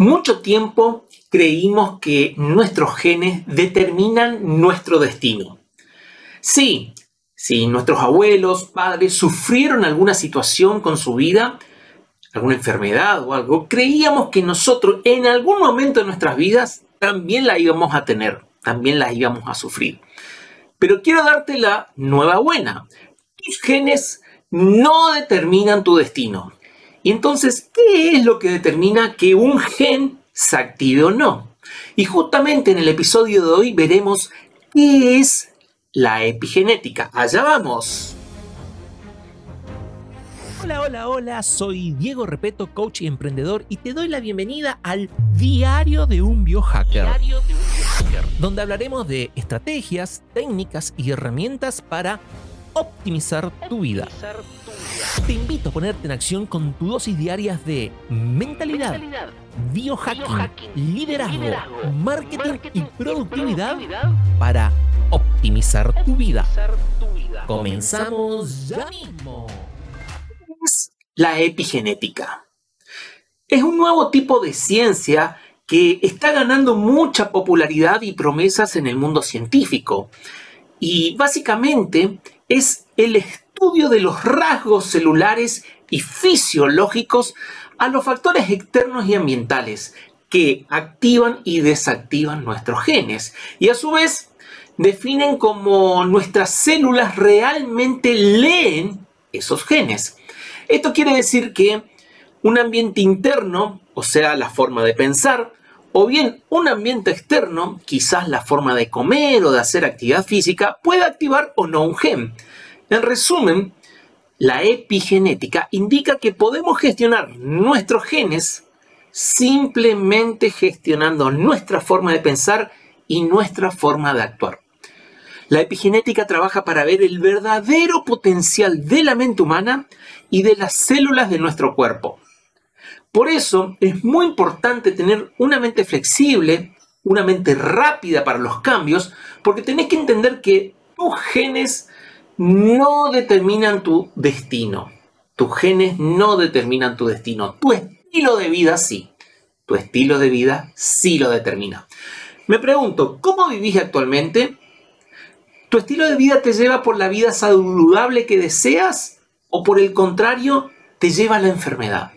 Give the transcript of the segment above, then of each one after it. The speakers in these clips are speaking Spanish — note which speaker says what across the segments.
Speaker 1: Mucho tiempo creímos que nuestros genes determinan nuestro destino. Sí, si nuestros abuelos, padres sufrieron alguna situación con su vida, alguna enfermedad o algo, creíamos que nosotros en algún momento de nuestras vidas también la íbamos a tener, también la íbamos a sufrir. Pero quiero darte la nueva buena. Tus genes no determinan tu destino. Y entonces, ¿qué es lo que determina que un gen se active o no? Y justamente en el episodio de hoy veremos qué es la epigenética. Allá vamos.
Speaker 2: Hola, hola, hola, soy Diego Repeto, coach y emprendedor, y te doy la bienvenida al Diario de un Biohacker. Diario de un Biohacker. Donde hablaremos de estrategias, técnicas y herramientas para optimizar tu vida. Te invito a ponerte en acción con tu dosis diarias de mentalidad, biohacking, liderazgo, marketing, y productividad, para optimizar tu vida. Comenzamos ya mismo.
Speaker 1: La epigenética. Es un nuevo tipo de ciencia que está ganando mucha popularidad y promesas en el mundo científico. Y básicamente es el estudio de los rasgos celulares y fisiológicos a los factores externos y ambientales que activan y desactivan nuestros genes y a su vez definen cómo nuestras células realmente leen esos genes. Esto quiere decir que un ambiente interno, o sea, la forma de pensar, o bien un ambiente externo, quizás la forma de comer o de hacer actividad física, puede activar o no un gen. En resumen, la epigenética indica que podemos gestionar nuestros genes simplemente gestionando nuestra forma de pensar y nuestra forma de actuar. La epigenética trabaja para ver el verdadero potencial de la mente humana y de las células de nuestro cuerpo. Por eso es muy importante tener una mente flexible, una mente rápida para los cambios, porque tenés que entender que tus genes no determinan tu destino. Tus genes no determinan tu destino. Tu estilo de vida sí. Tu estilo de vida sí lo determina. Me pregunto, ¿cómo vivís actualmente? ¿Tu estilo de vida te lleva por la vida saludable que deseas o por el contrario te lleva a la enfermedad?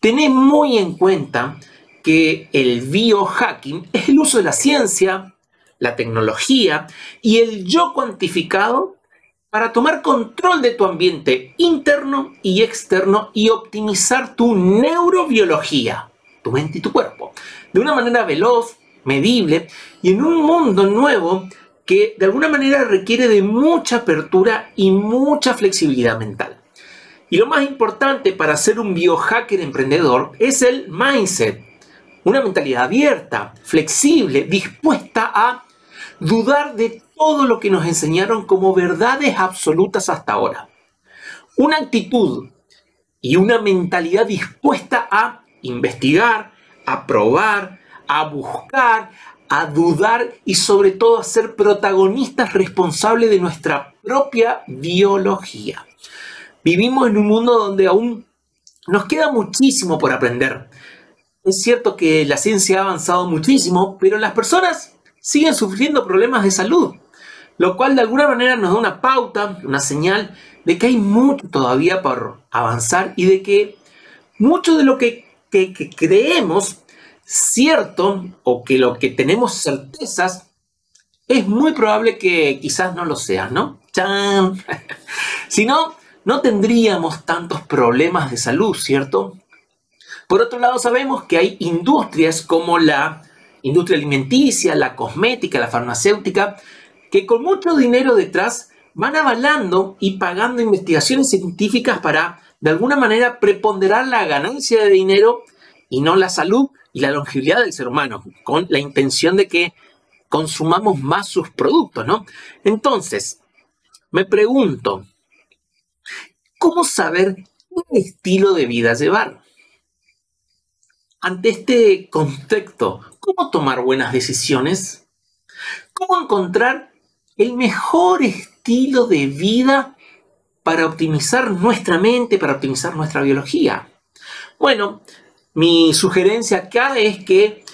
Speaker 1: Tened muy en cuenta que el biohacking es el uso de la ciencia, la tecnología y el yo cuantificado para tomar control de tu ambiente interno y externo y optimizar tu neurobiología, tu mente y tu cuerpo, de una manera veloz, medible y en un mundo nuevo que de alguna manera requiere de mucha apertura y mucha flexibilidad mental. Y lo más importante para ser un biohacker emprendedor es el mindset. Una mentalidad abierta, flexible, dispuesta a dudar de todo lo que nos enseñaron como verdades absolutas hasta ahora. Una actitud y una mentalidad dispuesta a investigar, a probar, a buscar, a dudar y sobre todo a ser protagonistas responsables de nuestra propia biología. Vivimos en un mundo donde aún nos queda muchísimo por aprender. Es cierto que la ciencia ha avanzado muchísimo, pero las personas siguen sufriendo problemas de salud, lo cual de alguna manera nos da una pauta, una señal de que hay mucho todavía por avanzar y de que mucho de lo que, creemos cierto o que lo que tenemos certezas es muy probable que quizás no lo sea, ¿no? ¡Chan! si no, no tendríamos tantos problemas de salud, ¿cierto? Por otro lado, sabemos que hay industrias como la industria alimenticia, la cosmética, la farmacéutica, que con mucho dinero detrás van avalando y pagando investigaciones científicas para, de alguna manera, preponderar la ganancia de dinero y no la salud y la longevidad del ser humano, con la intención de que consumamos más sus productos, ¿no? Entonces, me pregunto, ¿Cómo saber qué estilo de vida llevar? Ante este contexto, ¿cómo tomar buenas decisiones? ¿Cómo encontrar el mejor estilo de vida para optimizar nuestra mente, para optimizar nuestra biología? Bueno, mi sugerencia acá es que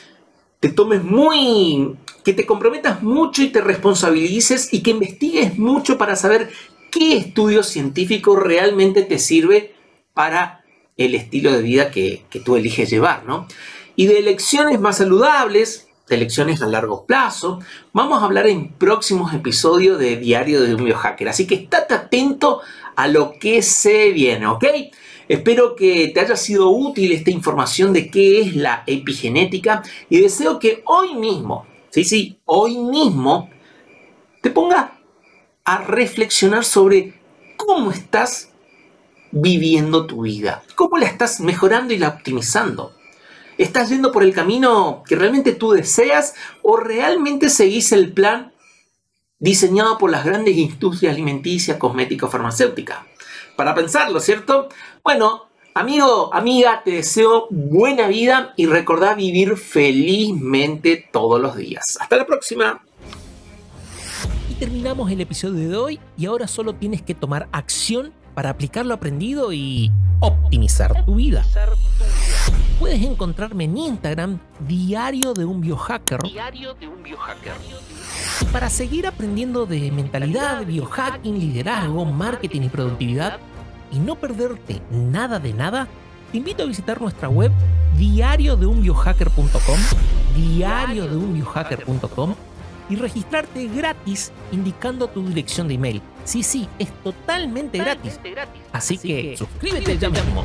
Speaker 1: te tomes muy, que te comprometas mucho y te responsabilices y que investigues mucho para saber qué estudio científico realmente te sirve para el estilo de vida que, tú eliges llevar, ¿no? Y de elecciones más saludables, de elecciones a largo plazo, vamos a hablar en próximos episodios de Diario de un Biohacker. Así que estate atento a lo que se viene, ¿ok? Espero que te haya sido útil esta información de qué es la epigenética y deseo que hoy mismo, sí, sí, hoy mismo, te ponga a reflexionar sobre cómo estás viviendo tu vida, cómo la estás mejorando y la optimizando. ¿Estás yendo por el camino que realmente tú deseas o realmente seguís el plan diseñado por las grandes industrias alimenticias, cosméticas, farmacéuticas? Para pensarlo, ¿cierto? Bueno, amigo, amiga, te deseo buena vida y recordá vivir felizmente todos los días. Hasta la próxima.
Speaker 2: Y terminamos el episodio de hoy y ahora solo tienes que tomar acción para aplicar lo aprendido y optimizar tu vida. Puedes encontrarme en Instagram, Diario de un Biohacker. Diario de un Biohacker. Para seguir aprendiendo de mentalidad, biohacking, liderazgo, marketing y productividad y no perderte nada de nada, te invito a visitar nuestra web diariodeunbiohacker.com, diariodeunbiohacker.com y registrarte gratis indicando tu dirección de email. Sí, sí, es totalmente, gratis. Así, que, suscríbete ya mismo.